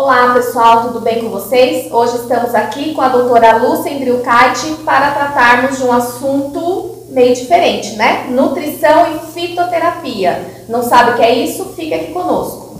Olá pessoal, tudo bem com vocês? Hoje estamos aqui com a doutora Lúcia Endrilcati para tratarmos de um assunto meio diferente, né? Nutrição e fitoterapia. Não sabe o que é isso? Fica aqui conosco.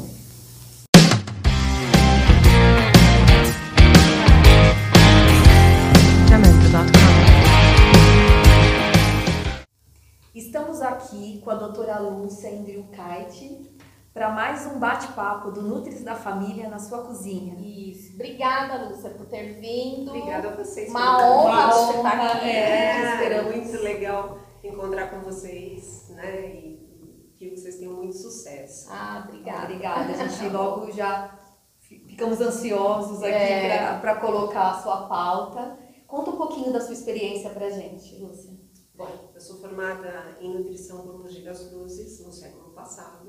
Estamos aqui com a doutora Lúcia Endrilcati para mais um bate-papo do Nutris da Família na sua cozinha. Isso. Obrigada, Lúcia, por ter vindo. Obrigada a vocês. Uma honra você estar aqui. É, é muito legal encontrar com vocês, né? E que vocês tenham muito sucesso. Ah, obrigada. Obrigada. A gente logo já ficamos ansiosos aqui é. para colocar a sua pauta. Conta um pouquinho da sua experiência para gente, Lúcia. Bom, eu sou formada em nutrição por Mogi das Cruzes no século passado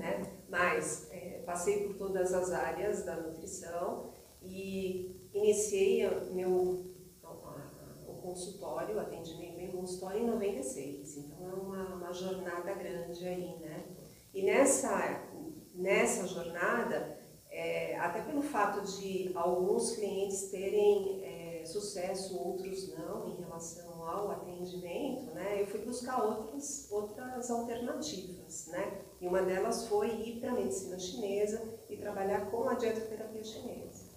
né? Mas é, passei por todas as áreas da nutrição e iniciei meu o consultório, atendimento em consultório em 96. Então é uma, uma jornada grande aí, né? E nessa, nessa jornada, é, até pelo fato de alguns clientes terem é, sucesso, outros não, em relação ao atendimento, né, eu fui buscar outras, outras alternativas, né? E uma delas foi ir para a medicina chinesa e trabalhar com a dietoterapia chinesa.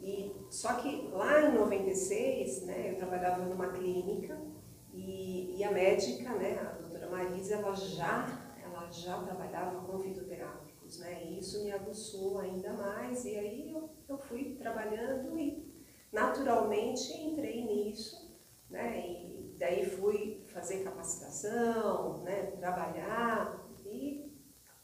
E, só que lá em 96, né, eu trabalhava numa clínica e, e a médica, né, a doutora Marisa, ela já, ela já trabalhava com fitoterápicos, né, e isso me aguçou ainda mais. E aí eu, eu fui trabalhando e naturalmente entrei nisso, né, e daí fui fazer capacitação, né, trabalhar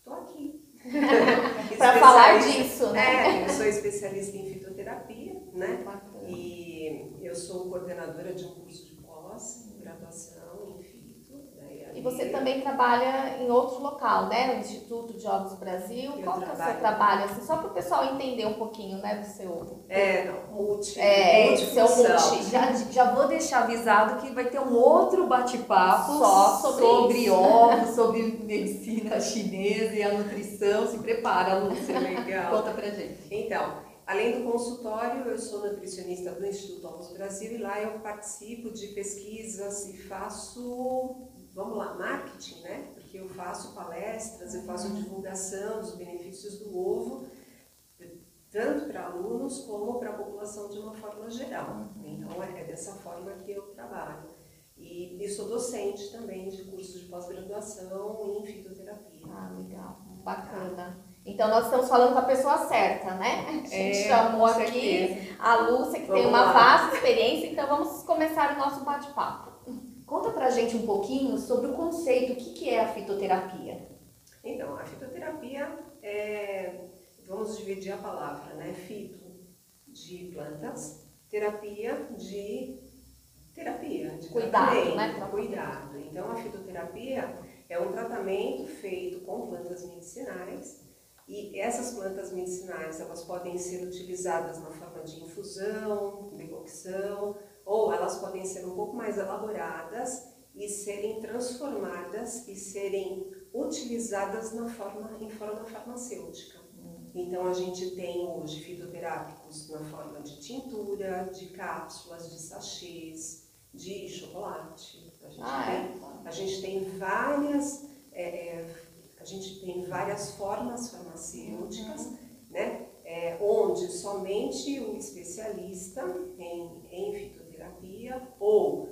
tô aqui. Para falar disso, né? É, eu sou especialista em fitoterapia, né? E eu sou coordenadora de um curso de pós-graduação em e você também trabalha em outro local, né? No Instituto de Jogos Brasil. Eu Qual que é o seu trabalho? Assim, só para o pessoal entender um pouquinho, né, do seu... É, multi. É, seu multi. Já, já vou deixar avisado que vai ter um outro bate-papo só sobre, sobre ovos, sobre medicina chinesa e a nutrição. Se prepara, Lúcia. Legal. Conta pra gente. Então, Além do consultório, eu sou nutricionista do Instituto Ovos Brasil e lá eu participo de pesquisas e faço vamos lá, marketing, né? Porque eu faço palestras, eu faço divulgação dos benefícios do ovo, tanto para alunos como para a população de uma forma geral. Então é dessa forma que eu trabalho. E, e sou docente também de cursos de pós-graduação em fitoterapia. Ah, legal, bacana. Então nós estamos falando com a pessoa certa, né? A gente é, chamou aqui a Lúcia, que vamos tem uma lá. vasta experiência, então vamos começar o nosso bate-papo. Conta pra gente um pouquinho sobre o conceito, o que, que é a fitoterapia? Então, a fitoterapia é, vamos dividir a palavra, né? Fito de plantas, terapia de terapia, de cuidado, né? Cuidado. Então, a fitoterapia é um tratamento feito com plantas medicinais e essas plantas medicinais elas podem ser utilizadas na forma de infusão, decocção, ou elas podem ser um pouco mais elaboradas e serem transformadas e serem utilizadas na forma, em forma farmacêutica. Então a gente tem hoje fitoterápicos na forma de tintura, de cápsulas, de sachês, de chocolate. A gente, ah, tem, é? a gente tem várias é, é, a gente tem várias formas farmacêuticas, uhum. né? É, onde somente o especialista em, em fitoterapia ou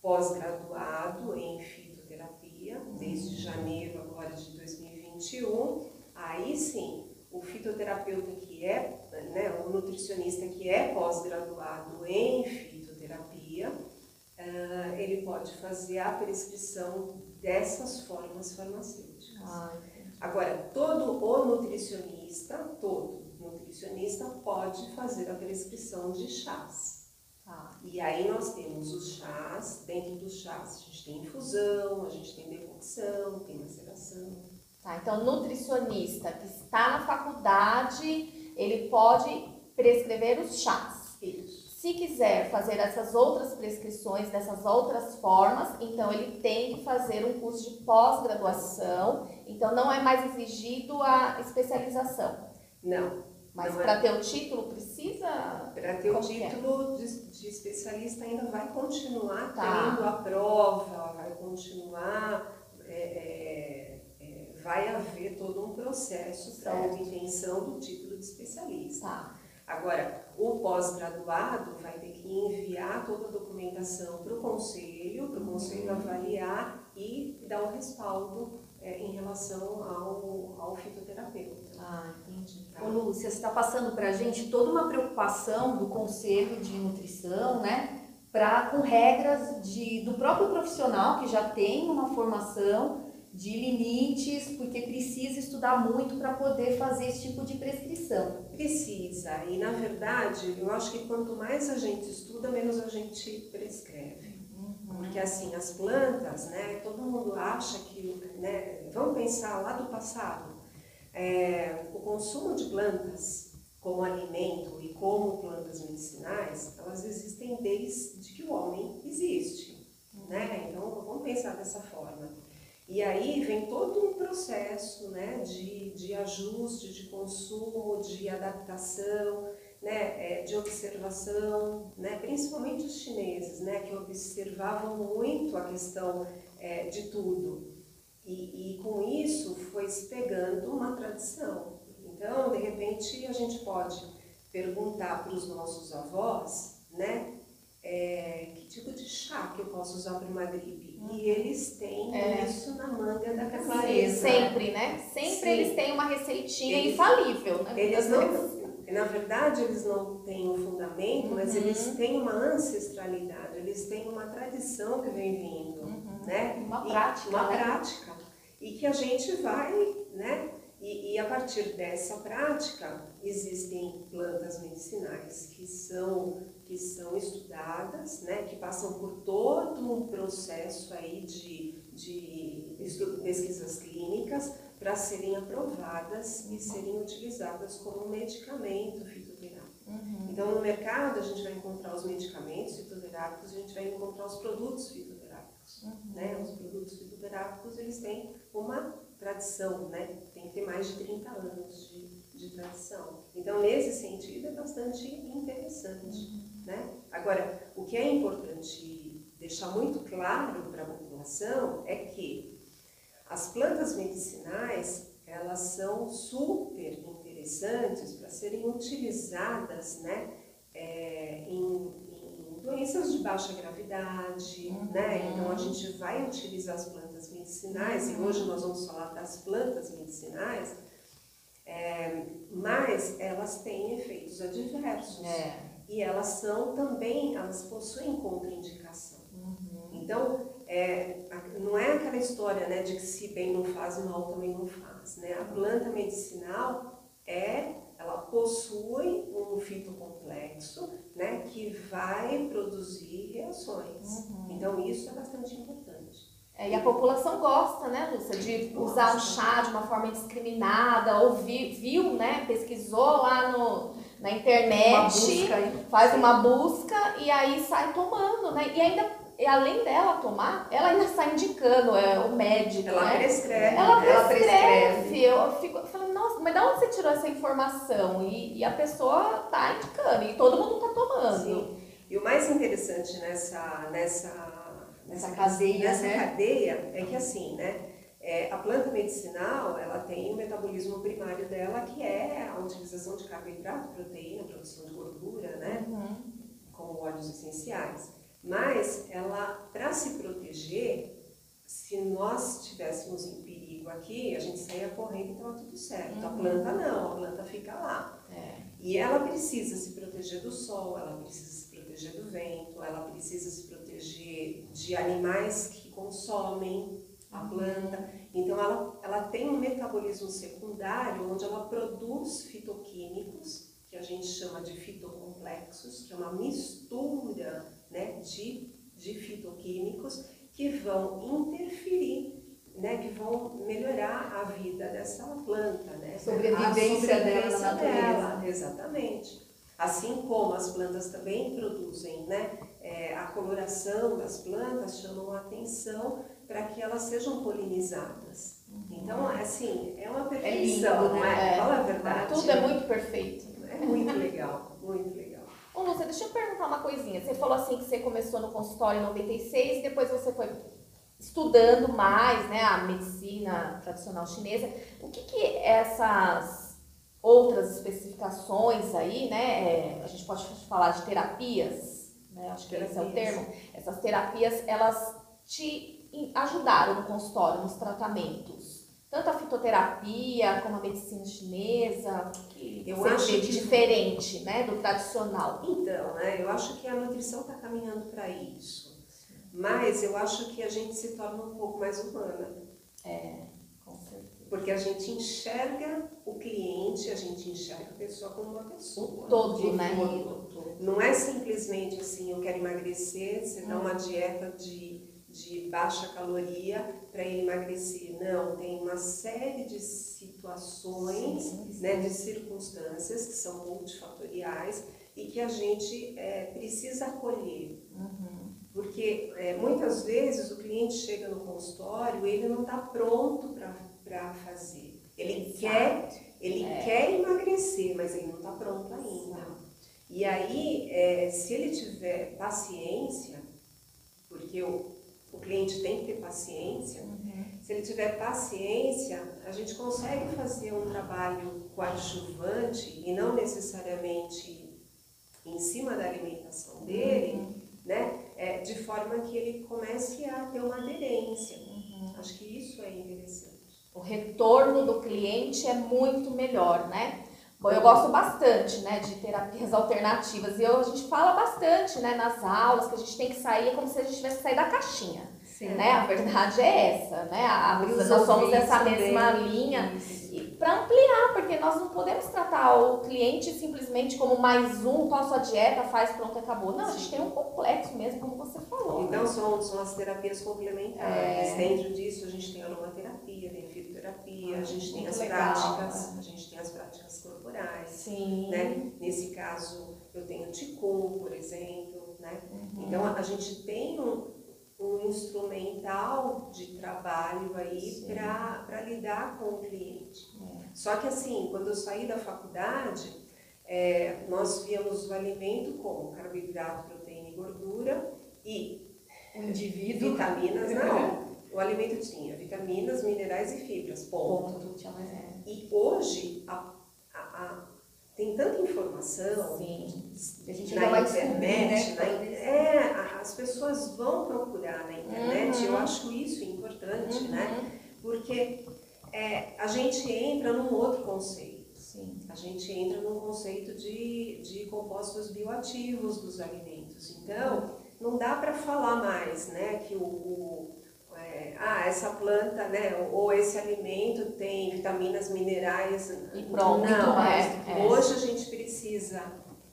pós-graduado em fitoterapia, desde janeiro agora de 2021, aí sim, o fitoterapeuta que é, né, o nutricionista que é pós-graduado em fitoterapia, uh, ele pode fazer a prescrição dessas formas farmacêuticas. Ah, Agora, todo o nutricionista, todo nutricionista pode fazer a prescrição de chás. E aí nós temos os chás, dentro dos chás a gente tem infusão, a gente tem decocção, tem maceração. Tá, então nutricionista que está na faculdade, ele pode prescrever os chás. Isso. Se quiser fazer essas outras prescrições dessas outras formas, então ele tem que fazer um curso de pós-graduação, então não é mais exigido a especialização. Não, Mas para ter o título precisa. Para ter o é? título de, de, especialista ainda vai continuar tá. tendo a prova, vai continuar. É, é, é vai haver todo um processo para a obtenção do título de especialista. Tá. Agora, o pós-graduado vai ter que enviar toda a documentação para o conselho, para o conselho uhum. avaliar e dar o um respaldo é, em relação ao, ao fitoterapeuta. Ah, Ô, Lúcia, você está passando para a gente toda uma preocupação do Conselho de Nutrição, né? Pra, com regras de, do próprio profissional que já tem uma formação de limites, porque precisa estudar muito para poder fazer esse tipo de prescrição. Precisa, e na verdade, eu acho que quanto mais a gente estuda, menos a gente prescreve. Uhum. Porque assim, as plantas, né, todo mundo acha que, né, vamos pensar lá do passado, é, o consumo de plantas como alimento e como plantas medicinais, elas existem desde que o homem existe, né? Então, vamos pensar dessa forma. E aí vem todo um processo né, de, de ajuste, de consumo, de adaptação, né, é, de observação, né, principalmente os chineses, né, que observavam muito a questão é, de tudo. E, e com isso foi se pegando uma tradição. Então, de repente, a gente pode perguntar para os nossos avós, né, é, que tipo de chá que eu posso usar para uma gripe. E eles têm é. isso na manga da cabeça. Sempre, né? Sempre eles têm uma receitinha eles, infalível, né? Eles não, na verdade, eles não têm um fundamento, uhum. mas eles têm uma ancestralidade, eles têm uma tradição que vem vindo, uhum. né? Uma prática. uma né? prática. E que a gente vai, né? E, e, a partir dessa prática existem plantas medicinais que são que são estudadas, né, que passam por todo um processo aí de, de pesquisas clínicas para serem aprovadas e serem utilizadas como medicamento fitoterápico. Uhum. Então, no mercado, a gente vai encontrar os medicamentos fitoterápicos, a gente vai encontrar os produtos fitoterápicos. Uhum. Né? Os produtos fitoterápicos, eles têm uma tradição, né? tem que ter mais de 30 anos de, de tradição. Então, nesse sentido, é bastante interessante. Uhum. Né? Agora, o que é importante deixar muito claro para a população é que as plantas medicinais elas são super interessantes para serem utilizadas né, é, em, em, doenças de baixa gravidade. Uhum. Né? Então a gente vai utilizar as plantas medicinais e hoje nós vamos falar das plantas medicinais, é, mas elas têm efeitos adversos. É e elas são também, elas possuem contraindicação. Uhum. Então, é, não é aquela história né, de que se bem não faz, mal também não faz. Né? A planta medicinal é, ela possui um fitocomplexo né, que vai produzir reações. Uhum. Então, isso é bastante importante. É, e a população gosta, né, Lúcia, de usar o chá de uma forma indiscriminada, ou viu, né, pesquisou lá no, na internet, uma faz uma busca e aí sai tomando, né? E ainda, e além dela tomar, ela ainda sai indicando, é o médico, ela né? Prescreve, ela prescreve. Ela prescreve. Eu fico nossa, mas de onde você tirou essa informação? E, e a pessoa tá indicando, e todo mundo tá tomando. Sim. E o mais interessante nessa, nessa, nessa cadeia, nessa né? cadeia é que assim, né? É, a planta medicinal, ela tem o metabolismo primário dela, que é a utilização de carboidrato, proteína, produção de gordura, né? Uhum. Como óleos essenciais. Mas ela, para se proteger, se nós estivéssemos em aqui, a gente saía correndo e estava tudo certo. Uhum. A planta não, a planta fica lá. É. E ela precisa se proteger do sol, ela precisa se proteger do vento, ela precisa se proteger de animais que consomem a planta. Então, ela, ela tem um metabolismo secundário onde ela produz fitoquímicos, que a gente chama de fitocomplexos, que é uma mistura né, de, de fitoquímicos que vão interferir, né, que vão melhorar a vida dessa planta. Né, sobrevivência, a sobrevivência dela na Dela, exatamente. Assim como as plantas também produzem, né, é, a coloração das plantas chamam a atenção para que elas sejam polinizadas. Então, assim, é uma perfeição, é lindo, né? É. Fala a verdade. Tudo é muito perfeito. É muito legal, muito legal. Ô, Lúcia, deixa eu perguntar uma coisinha. Você falou assim que você começou no consultório em 96 e depois você foi estudando mais, né, a medicina tradicional chinesa. O que que essas outras especificações aí, né, é, a gente pode falar de terapias, né, acho que esse é o termo. Essas terapias, elas te ajudaram no consultório, nos tratamentos? Tanto a fitoterapia como a medicina chinesa, que Eu acho que- diferente, né, do tradicional? Então, né, eu acho que a nutrição está caminhando para isso. Mas eu acho que a gente se torna um pouco mais humana. É, com certeza. Porque a gente enxerga o cliente, a gente enxerga a pessoa como uma pessoa. todo, né? todo. Não é simplesmente assim, eu quero emagrecer, você dá uma dieta de, de baixa caloria para ele emagrecer. Não, tem uma série de situações, né, de circunstâncias que são multifatoriais e que a gente é, precisa acolher. Porque é, muitas vezes o cliente chega no consultório ele não está pronto para fazer. Ele Exato. quer, ele É. quer emagrecer, mas ele não está pronto ainda. E aí, é, se ele tiver paciência, porque o, o cliente tem que ter paciência, se ele tiver paciência, a gente consegue fazer um trabalho coadjuvante e não necessariamente em cima da alimentação dele, né? É, de forma que ele comece a ter uma aderência. Acho que isso é interessante. O retorno do cliente é muito melhor, né? Bom, eu gosto bastante, né, de terapias alternativas e eu, a gente fala bastante, né, nas aulas que a gente tem que sair é como se a gente tivesse que sair da caixinha, Sim. né? A verdade é essa, né? A, nós somos dessa mesma linha Isso. Para ampliar, porque nós não podemos tratar o cliente simplesmente como mais um, qual a sua dieta, faz, pronto, acabou. Não, a gente tem um complexo mesmo, como você falou. né? Então são, são as terapias complementares. É. Dentro disso a gente tem aromaterapia, tem fitoterapia, a gente tem muito as legal, práticas, é. a gente tem as práticas corporais. Sim. Né? Nesse caso eu tenho Ticum, por exemplo. Né? Uhum. Então a gente tem um, um instrumental de trabalho aí para lidar com o cliente. É. Só que assim, quando eu saí da faculdade, é, nós víamos o alimento como carboidrato, proteína e gordura e indivíduo. vitaminas, não. O alimento tinha vitaminas, minerais e fibras, ponto. Ponto. Tinha mais é. E hoje a- a- a- tem tanta informação Sim. A gente na vai descobrir, internet, né, na- é, as pessoas vão procurar na internet, Uhum. eu acho isso importante, Uhum. né? Porque é, a gente entra num outro conceito. Sim. A gente entra num conceito de, de compostos bioativos dos alimentos. Então, não dá para falar mais, né, que o, o- é, ah, essa planta, né, ou, esse alimento tem vitaminas, minerais. E pronto, Não, é, é. hoje a gente precisa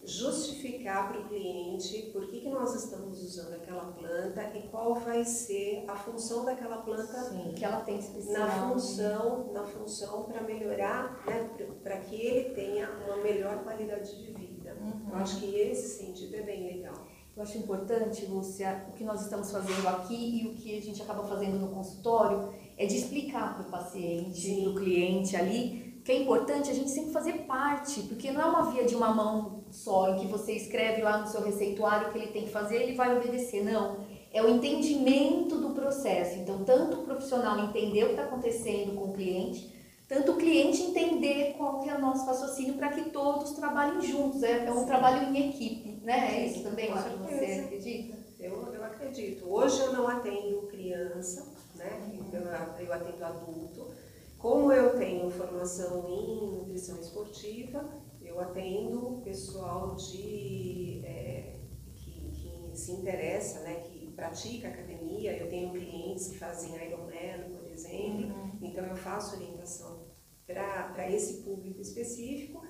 justificar para o cliente por que, que nós estamos usando aquela planta e qual vai ser a função daquela planta Sim. Que ela tem especial. na função, na função para melhorar, né, para que ele tenha uma melhor qualidade de vida. Eu acho que esse sentido é bem legal. Eu acho importante, Lúcia, o que nós estamos fazendo aqui e o que a gente acaba fazendo no consultório é de explicar para o paciente, para o cliente ali, que é importante a gente sempre fazer parte, porque não é uma via de uma mão só, em que você escreve lá no seu receituário o que ele tem que fazer ele vai obedecer. Não. É o entendimento do processo. Então, tanto o profissional entender o que está acontecendo com o cliente, tanto o cliente entender qual que é o nosso raciocínio para que todos trabalhem juntos. É, é um trabalho em equipe, né? É isso também que você acredita? Eu, eu acredito. Hoje eu não atendo criança, né? Eu- eu atendo adulto. Como eu tenho formação em nutrição esportiva, eu atendo pessoal de, é, que, que se interessa, né? Que pratica academia. Eu tenho clientes que fazem Ironman, por exemplo. Então eu faço orientação para esse público específico.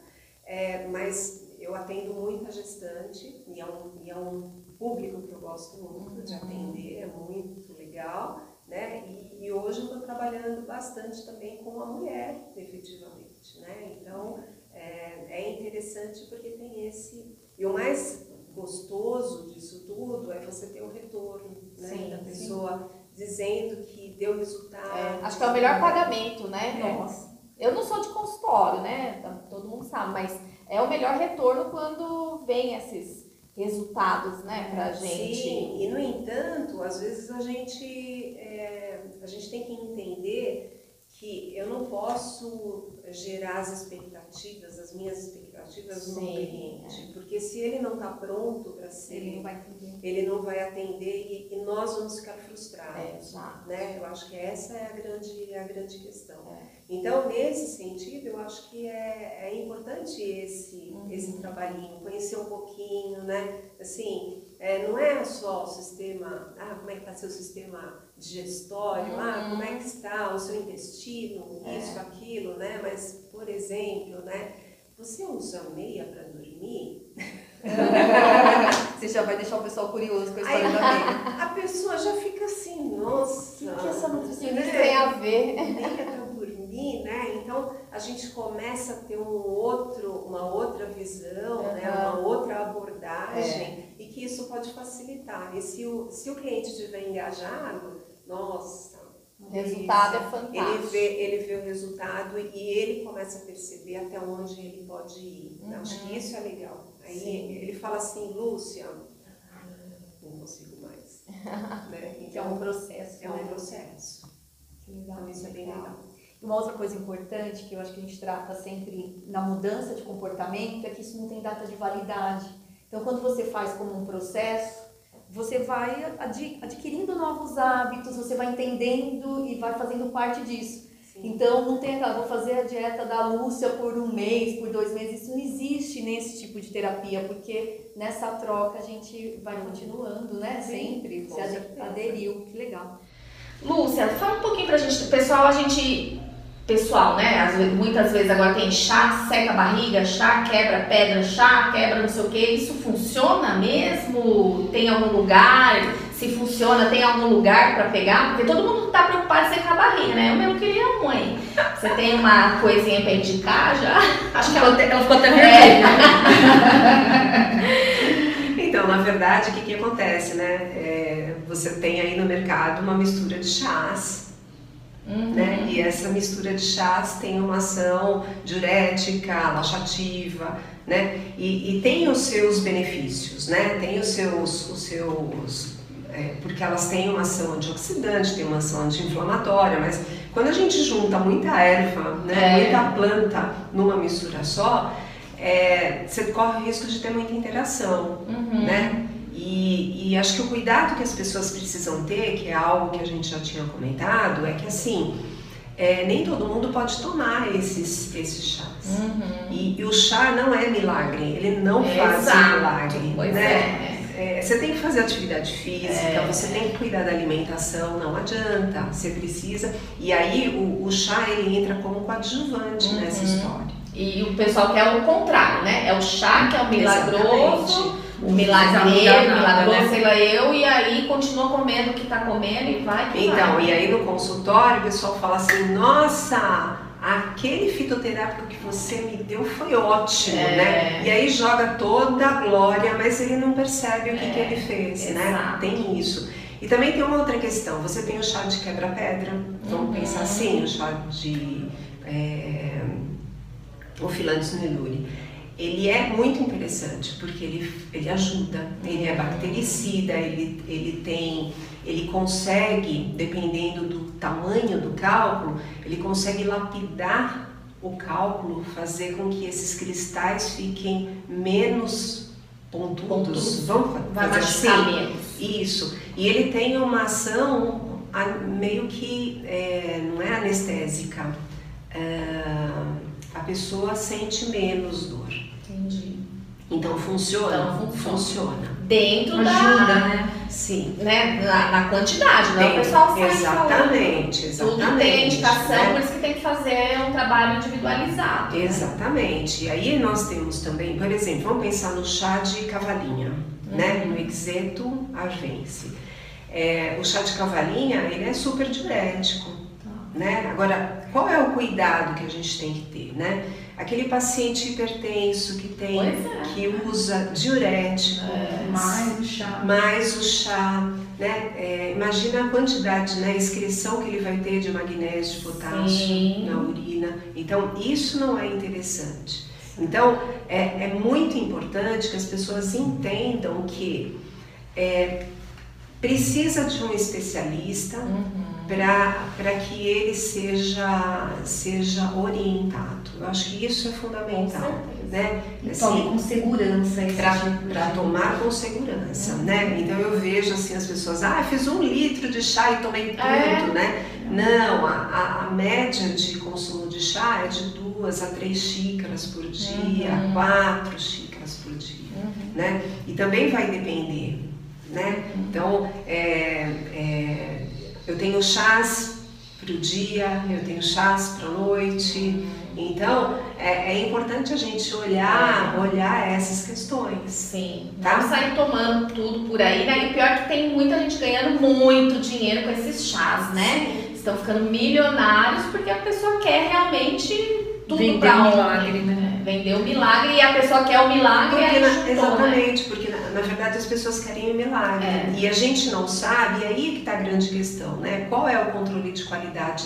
É, mas eu atendo muita gestante e é, um, e é um público que eu gosto muito de atender, é muito legal, né? E, e hoje eu estou trabalhando bastante também com a mulher, efetivamente, né? Então é, é interessante porque tem esse. E o mais gostoso disso tudo é você ter o retorno né, Sim, da sim. pessoa dizendo que deu resultado. É, acho que é o melhor pagamento, né? É. Nossa. Eu não sou de consultório, né? Tá- Todo mundo sabe, mas é o melhor retorno quando vem esses resultados, né, pra gente. Sim, e no entanto, às vezes a gente, é, a gente tem que entender que eu não posso gerar as expectativas, as minhas expectativas no cliente, porque se ele não está pronto para ser, Ele não vai entender. ele não vai atender e, e nós vamos ficar frustrados. Exato. né? Eu acho que essa é a grande, a grande questão. É. Então, nesse sentido, eu acho que é, é importante esse, Uhum. esse trabalhinho, conhecer um pouquinho, né? Assim, é, não é só o sistema, ah, como é que está seu sistema digestório, ah, Uhum. como é que está o seu intestino, É. isso, aquilo, né? Mas, por exemplo, né? Você usa meia para dormir? Você já vai deixar o pessoal curioso com a Aí, história da meia. a pessoa já fica assim, nossa. O que que essa nutricionista que tem a ver? nem é para dormir, né? Então a gente começa a ter um outro, uma outra visão, né? Aham. uma outra abordagem e que isso pode facilitar. E se o, se o cliente estiver engajado, nossa, O resultado é ele fantástico. vê, ele vê o resultado e ele começa a perceber até onde ele pode ir. Uhum. Acho que isso é legal. Aí Sim. ele fala assim, Lúcia, não consigo mais. né? Que é um processo. é um né? processo. Que legal. Então isso é bem legal. Uma outra coisa importante que eu acho que a gente trata sempre na mudança de comportamento é que isso não tem data de validade. Então, quando você faz como um processo, você vai ad- adquirindo novos hábitos, você vai entendendo e vai fazendo parte disso. Sim. Então, não tem aquela, vou fazer a dieta da Lúcia por um mês, por dois meses. Isso não existe nesse tipo de terapia, porque nessa troca a gente vai continuando, né? Sim, Sempre. Você certeza. aderiu, que legal. Lúcia, fala um pouquinho pra gente. Pessoal, a gente. Pessoal, né? às vezes- muitas vezes agora tem chá, seca a barriga, chá, quebra pedra, chá, quebra não sei o que. Isso funciona mesmo? Tem algum lugar? Se funciona, tem algum lugar pra pegar? Porque todo mundo tá preocupado em secar a barriga, né? Eu mesmo queria um, hein? Você tem uma coisinha pra indicar já? Acho que ela, ela ficou até vermelha. Então, na verdade, o que, que acontece, né? É, você tem aí no mercado uma mistura de chás, Uhum. né? E essa mistura de chás tem uma ação diurética, laxativa, né? E, e tem os seus benefícios, né? Tem os seus, os seus é, porque elas têm uma ação antioxidante, tem uma ação anti-inflamatória, mas quando a gente junta muita erva, né, É. muita planta numa mistura só, é, você corre o risco de ter muita interação, Uhum. né? E, e acho que o cuidado que as pessoas precisam ter, que é algo que a gente já tinha comentado, é que assim, é, nem todo mundo pode tomar esses, esses chás. Uhum. E, e o chá não é milagre, ele não faz Exato. milagre, Pois né? é. É, você tem que fazer atividade física, É. você tem que cuidar da alimentação, não adianta, você precisa. E aí o, o chá ele entra como coadjuvante Uhum. nessa história. E o pessoal quer o contrário, né? É o chá que é o milagroso, o milagreiro, milagroso, né? sei lá eu, e aí continua comendo o que tá comendo e vai que Então, vai. e aí no consultório o pessoal fala assim, nossa, aquele fitoterápico que você me deu foi ótimo, É. né? E aí joga toda a glória, mas ele não percebe o que, É, que ele fez, né? exato. Tem isso. E também tem uma outra questão, você tem o chá de quebra-pedra, vamos Uhum. pensar assim, o chá de é, o filantes niluri. Ele é muito interessante porque ele, ele ajuda, ele é bactericida, ele, ele tem, ele consegue, dependendo do tamanho do cálculo, ele consegue lapidar o cálculo, fazer com que esses cristais fiquem menos pontudos. Pontudos. Vamos fazer assim? menos. Isso. E ele tem uma ação a- meio que é, não é anestésica. É, a pessoa sente menos dor. Então funciona? Então, funciona. Dentro Ajuda, da. né? Sim. Né, na, na quantidade, não é o pessoal falando. Exatamente, exatamente. Tudo tem indicação, né? por isso que tem que fazer um trabalho individualizado. né? Exatamente. E aí nós temos também, por exemplo, vamos pensar no chá de cavalinha, né? Uhum. No Exeto arvense. É, o chá de cavalinha, ele é super diurético, Tá. né? Agora, qual é o cuidado que a gente tem que ter, né? Aquele paciente hipertenso que tem, é. que usa diurético, É. Mais o chá. mais o chá, né? É, imagina a quantidade, né? A excreção que ele vai ter de magnésio, de potássio Sim. na urina. Então, isso não é interessante. Então, é, é muito importante que as pessoas entendam que é, precisa de um especialista para que ele seja, seja orientado. Eu acho que isso é fundamental. Né? Assim, tome com segurança para tipo tomar com segurança, né? Então eu vejo assim as pessoas, ah, fiz um litro de chá e tomei tudo, É. né? Não, a, a, média de consumo de chá é de duas a três xícaras por dia, Uhum. quatro xícaras por dia, Uhum. né? E também vai depender, né? Então é, é, eu tenho chás para o dia, eu tenho chás para a noite. Então é, é importante a gente olhar, olhar essas questões. Sim, Tá? não sair tomando tudo por aí, né? E o pior é que tem muita gente ganhando muito dinheiro com esses chás, né? Estão ficando milionários porque a pessoa quer realmente tudo Vender pra um milagre, né? É, Vender o milagre e a pessoa quer o milagre e Porque aí na- chutou, né? exatamente, na, verdade as pessoas querem o milagre É. e a gente não sabe, e aí que está a grande questão, né? Qual é o controle de qualidade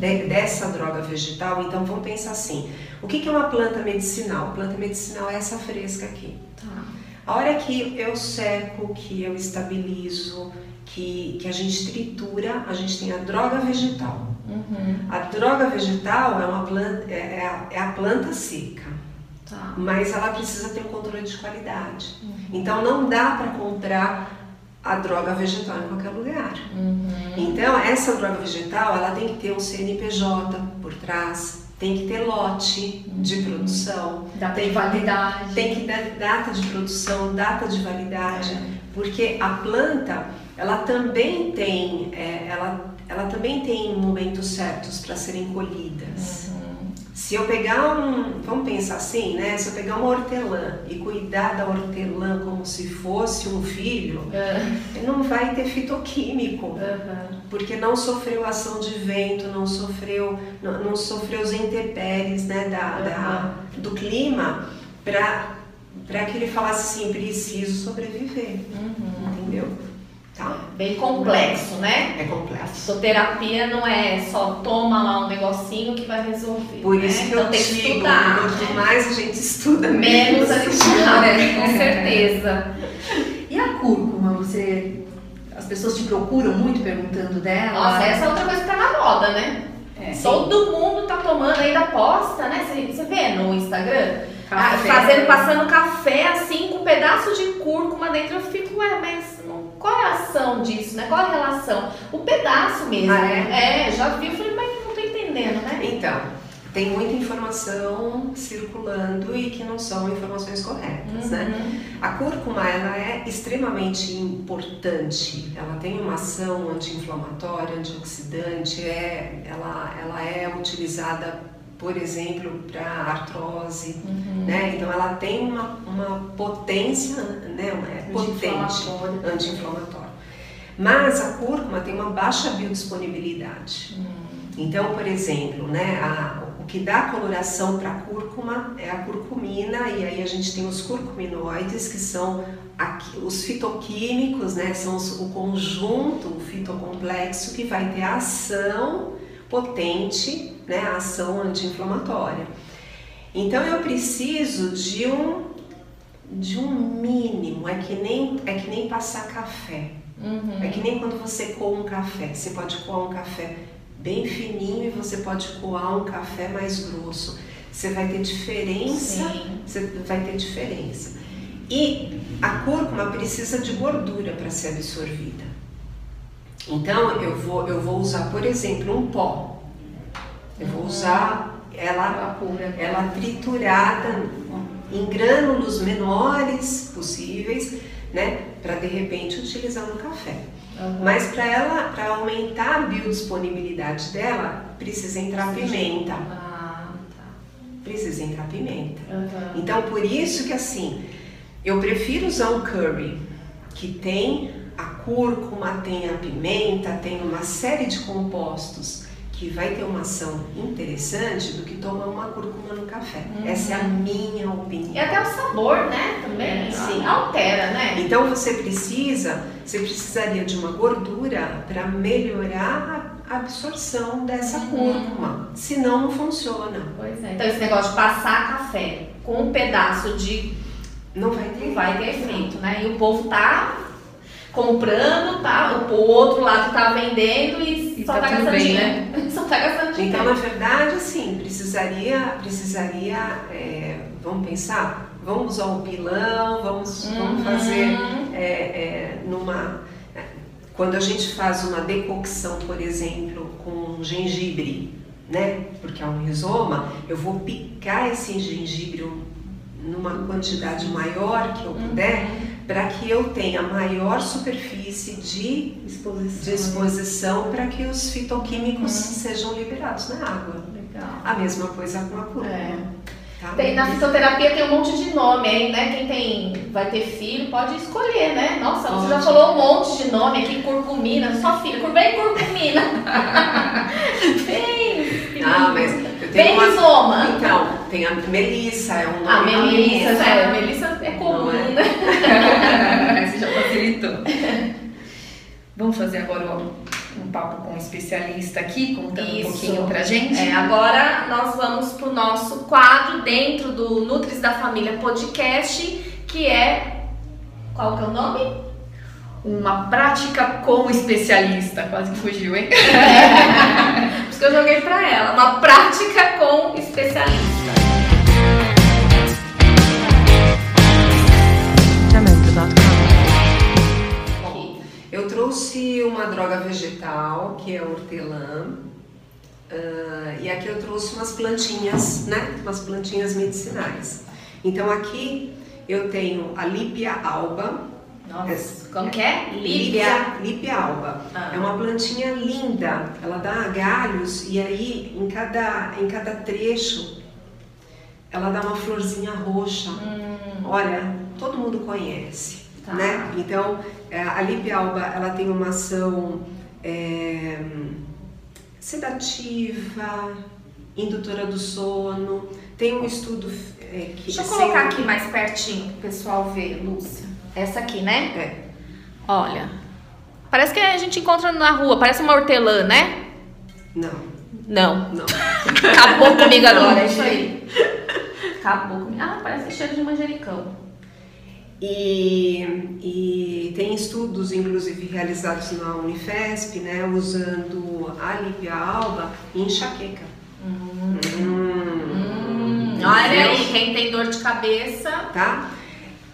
de- dessa droga vegetal? Então vamos pensar assim: o que, que é uma planta medicinal? Planta medicinal é essa fresca aqui. Tá. A hora que eu seco, que eu estabilizo, que, que a gente tritura, a gente tem a droga vegetal. Uhum. A droga vegetal é, uma planta, é, é a, é a planta seca, Tá. mas ela precisa ter um controle de qualidade. Então não dá para comprar a droga vegetal em qualquer lugar. Uhum. Então essa droga vegetal ela tem que ter um CNPJ por trás, tem que ter lote de produção, Data tem de que- validade. tem que dar data de produção, data de validade, porque a planta ela também tem, é, ela, ela também tem momentos certos para serem colhidas. Se eu pegar um, vamos pensar assim, né? Se eu pegar uma hortelã e cuidar da hortelã como se fosse um filho, ele não vai ter fitoquímico, Uhum. porque não sofreu ação de vento, não sofreu, não, não sofreu os intempéries, né, da, da- do clima, para para que ele falasse assim, preciso sobreviver, entendeu? Tá? Bem complexo, né? É A complexo. fitoterapia não é só toma lá um negocinho que vai resolver. Por né? isso que então eu tem que estudar. quanto mais a gente estuda, Menos a gente sabe, com certeza. E a cúrcuma, você. As pessoas te procuram muito perguntando dela. Nossa, essa é outra coisa que tá na moda, né? É. Todo mundo tá tomando, ainda posta, né? Você, vê no Instagram? Ah, Café. fazendo, passando café assim com um pedaço de cúrcuma dentro. Eu fico, ué, mas qual é a ação disso, né? Qual é a relação? O pedaço mesmo. Ah, né? é? já vi, eu falei, mas não tô entendendo, né? Então, tem muita informação circulando e que não são informações corretas, né? Uhum. A cúrcuma, ela é extremamente importante. Ela tem uma ação anti-inflamatória, antioxidante, é, ela, ela é utilizada, por exemplo, para artrose, Uhum. né? Então, ela tem uma, uma potência, né? É potente, anti-inflamatória. Mas a cúrcuma tem uma baixa biodisponibilidade. Então, por exemplo, né, a- o que dá coloração para a cúrcuma é a curcumina, e aí a gente tem os curcuminoides, que são aqui- os fitoquímicos, né, são os- o conjunto o fitocomplexo que vai ter a ação potente, né, a ação anti-inflamatória. Então, eu preciso de um, de um mínimo, é que nem, é que nem passar café. Uhum. É que nem quando você coa um café. Você pode coar um café bem fininho e você pode coar um café mais grosso. Você vai ter diferença. Sim. Você vai ter diferença. E a cúrcuma precisa de gordura para ser absorvida. Então eu vou, eu vou usar, por exemplo, um pó. Eu vou usar ela Ela triturada em grânulos menores possíveis, né, para de repente utilizar no café. Uhum. Mas para ela, para aumentar a biodisponibilidade dela, precisa entrar pimenta. Ah, tá. Precisa entrar pimenta. Uhum. Então por isso que assim, eu prefiro usar um curry que tem a cúrcuma, tem a pimenta, tem uma série de compostos que vai ter uma ação interessante do que tomar uma cúrcuma no café. Uhum. Essa é a minha opinião. E até o sabor, né? Também Sim. altera, né? Então você precisa, você precisaria de uma gordura para melhorar a absorção dessa Uhum. cúrcuma. Senão não funciona. Pois é. Então esse negócio de passar café com um pedaço de Não vai ter. não vai ter efeito, né? E o povo tá comprando, tá? O outro lado tá vendendo e, E só tá tá, gastando bem, dinheiro. Só tá gastando dinheiro. Então, na verdade, assim, precisaria, precisaria, é, vamos pensar, vamos usar o pilão, vamos, vamos Uhum. fazer é, é, numa, é, quando a gente faz uma decocção, por exemplo, com gengibre, né? Porque é um rizoma, eu vou picar esse gengibre numa quantidade maior que eu puder, para que eu tenha maior superfície de Exposição. de exposição para que os fitoquímicos sejam liberados na água. Legal. A mesma coisa com a cúrcuma. É. Tá? Tem, na fitoterapia tem um monte de nome aí, né? Quem tem, vai ter filho pode escolher, né? Nossa, você já falou um monte de nome aqui, curcumina, só filho, bem curcumina. bem, Ah, mas eu tenho bem uma... Então, tem a Melissa, é um nome A Melissa, é, Melissa é comum, é? né? Você já facilitou. Vamos fazer agora um, um papo com um especialista aqui, contando Isso. um pouquinho pra gente. É, agora nós vamos pro nosso quadro dentro do Nutris da Família Podcast, que é. Qual que é o nome? Uma prática com especialista. Quase que fugiu, hein? Por isso que eu joguei pra ela. Uma prática com especialista. Trouxe uma droga vegetal, que é hortelã. ah, e aqui eu trouxe umas plantinhas, né? Umas plantinhas medicinais. Então aqui eu tenho a Lípia alba. Nossa, como que é? Líbia. Lípia alba. Ah. É uma plantinha linda. Ela dá galhos e aí em cada, em cada trecho ela dá uma florzinha roxa. Olha, todo mundo conhece, Tá. né? Então é, a Lípia alba ela tem uma ação é, sedativa, indutora do sono. Tem um estudo é, que Deixa eu sem- colocar aqui mais pertinho pro pessoal ver, Lúcia. Essa aqui, né? É. Olha. Parece que a gente encontra na rua, parece uma hortelã, né? Não, Não. não. Acabou comigo agora, é isso aí. Acabou comigo. Ah, parece cheiro de manjericão. E, e tem estudos, inclusive, realizados na Unifesp, né, usando a Lípia alba em enxaqueca. Hum. Hum, olha aí, quem tem dor de cabeça. Tá?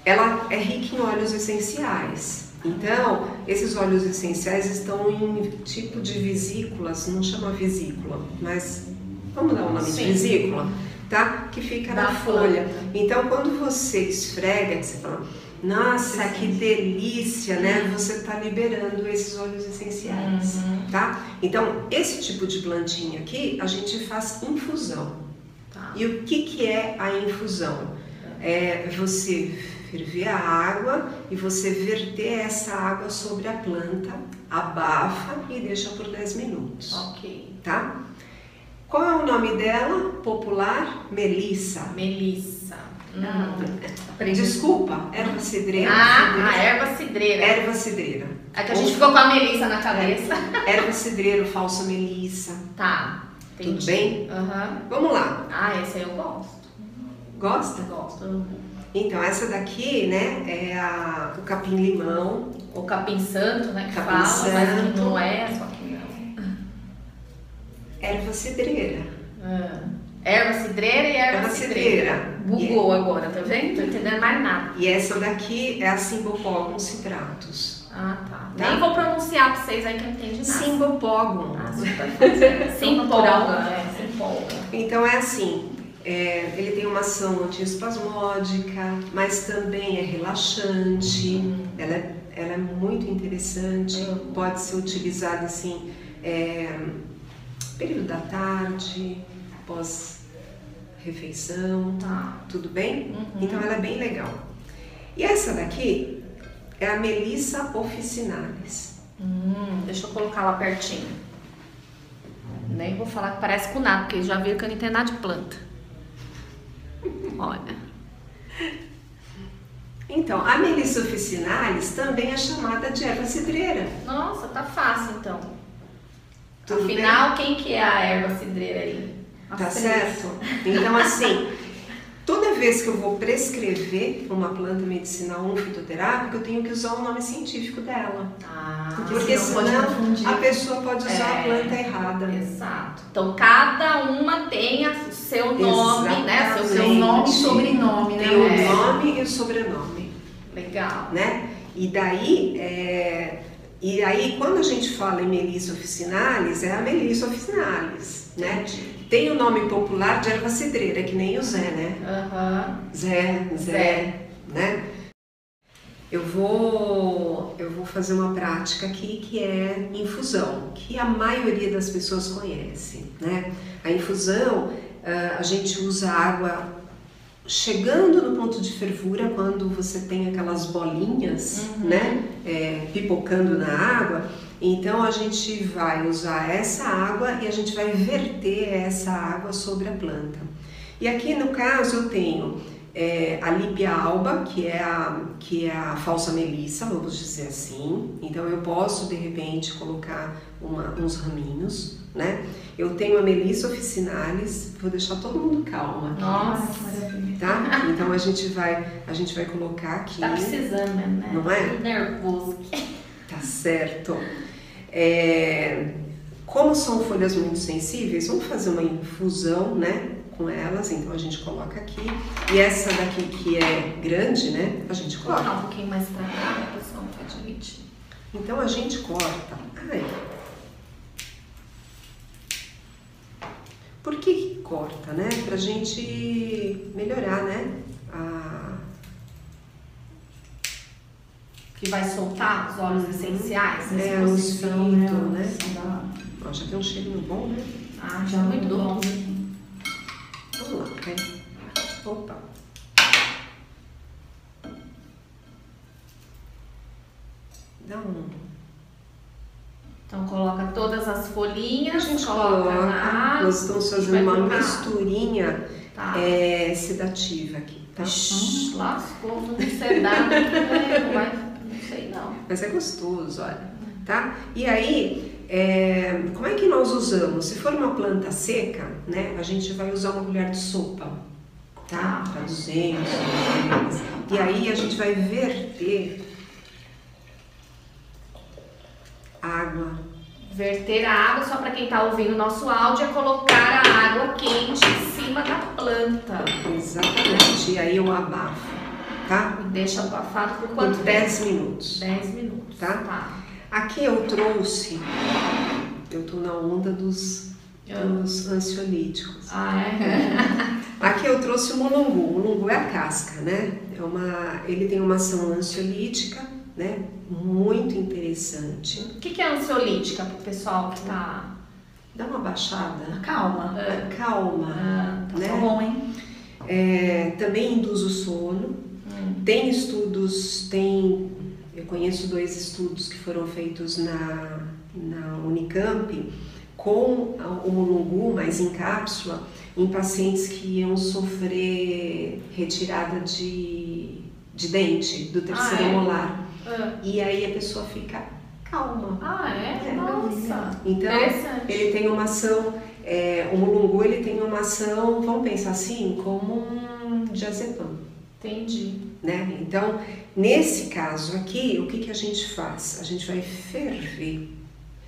Ela é rica em óleos essenciais. Então, esses óleos essenciais estão em tipo de vesículas, não chama vesícula, mas vamos dar o nome Sim. de vesícula, tá? Que fica Da na folha. Então, quando você esfrega, você fala, nossa, que delícia, né? Você está liberando esses óleos essenciais, tá? Então, esse tipo de plantinha aqui, a gente faz infusão. Tá. E o que, que é a infusão? É você ferver a água e você verter essa água sobre a planta, abafa e deixa por 10 minutos, Ok. tá? Qual é o nome dela? Popular? Melissa. Melissa. Hum. Aprendi. Desculpa, erva cidreira. Ah, cidreira. a erva cidreira. Erva cidreira. É que a gente ficou com a Melissa na cabeça. Erva cidreira, falsa melissa. Tá. Tudo entendi. bem? Aham. Vamos lá. Ah, esse aí eu gosto. Gosta? Gosto. Então, essa daqui, né, é a, o capim-limão. O capim santo, né? Que Capim fala, mas santo. que não é, só não. Erva cidreira. Ah. Erva cidreira e erva, Erva cidreira. cidreira. Bugou agora, tá vendo? Tô entendendo mais nada. E essa daqui é a Simbopogum citratus. Ah, tá. Tá. Nem vou pronunciar pra vocês aí que não entende nada. Simbopogum. Ah, natural. empolga, é. Então é assim, é, ele tem uma ação antiespasmódica, mas também é relaxante, ela é, ela é muito interessante, pode ser utilizada assim, é, período da tarde, pós-refeição, Tá. tudo bem? Uhum. Então ela é bem legal. E essa daqui é a Melissa officinalis. Hum, deixa eu colocar lá pertinho. Nem vou falar que parece com nada, porque já viram que eu não entendo nada de planta. Olha. Então, a Melissa officinalis também é chamada de erva cidreira. Nossa, tá fácil então. Tudo Afinal, quem que é a erva cidreira aí? Tá As certo? Então, assim, toda vez que eu vou prescrever uma planta medicinal ou um fitoterápico, eu tenho que usar o nome científico dela. Ah, Porque senão pode senão confundir. a pessoa pode usar a É. planta errada. Exato. Então cada uma tem a- o seu nome, né? Seu, seu Exatamente. nome E sobrenome, né? Tem o É. nome e o sobrenome, Legal. né? E daí, é, e aí quando a gente fala em Melissa officinalis, é a Melissa officinalis, né? Tem o nome popular de erva cidreira, que nem o Zé, né? Aham. Zé, Zé, né? Eu vou, eu vou fazer uma prática aqui que é infusão, que a maioria das pessoas conhece, né? A infusão, ah, a gente usa água chegando no ponto de fervura, quando você tem aquelas bolinhas, né? É, pipocando na água. Então a gente vai usar essa água e a gente vai verter essa água sobre a planta. E aqui no caso eu tenho é, a Lípia alba, que é a, que é a falsa melissa, vamos dizer assim. Então eu posso de repente colocar uma- uns raminhos, né? Eu tenho a Melissa officinalis, vou deixar todo mundo calma aqui, Nossa, tá? Então a gente vai, a gente vai colocar aqui. tá precisando né? Não é? Nervoso. Tá certo. É, como são folhas muito sensíveis, vamos fazer uma infusão, né, com elas. Então a gente coloca aqui. E essa daqui que é grande, né, a gente colocar um pouquinho mais pra cá, vamos pra dividir. Então a gente corta. Ai. Por que, corta, né? Pra gente melhorar, né? A... Que vai soltar os óleos Uhum. essenciais. É, os posição, fito, a né? da- Ó, já tem um cheirinho bom, né? Ah, já muito bom. Vamos lá, ok? Opa. Dá um. Então coloca todas as A folhinhas, gente coloca coloca. na. Nós estamos fazendo uma misturinha Tá. é, sedativa aqui, tá? Ixi, lascou, não sei dar, não vai, não sei não. Mas é gostoso, olha, tá? E aí, é, como é que nós usamos? Se for uma planta seca, né, a gente vai usar uma colher de sopa, tá? Para 200 ml. E aí a gente vai verter água Verter a água, só para quem tá ouvindo o nosso áudio, é colocar a água quente em cima da planta. Exatamente. E aí eu abafo, tá? E deixa abafado por Por quanto tempo? 10 minutos. 10 minutos. Tá? tá. Aqui eu trouxe, eu tô na onda dos, dos ansiolíticos. Ah, é? Aqui eu trouxe o mulungu. O mulungu é a casca, né? É uma, ele tem uma ação ansiolítica, né? Muito interessante. O que, que é ansiolítica pro pessoal que tá. Dá uma baixada, Calma. calma, Ah, Tá né? bom, hein? É, também induz o sono. Tem estudos, tem. Conheço dois estudos que foram feitos na, na Unicamp com o mulungu, mas em cápsula, em pacientes que iam sofrer retirada de, de dente do terceiro Ah, é? molar. Ah, E aí a pessoa fica calma. Ah, é? É, Nossa. Então, ele tem uma ação, é, o mulungu ele tem uma ação, vamos pensar assim, como um diazepam. Entendi. né? Então, nesse caso aqui, o que, que a gente faz? A gente vai ferver.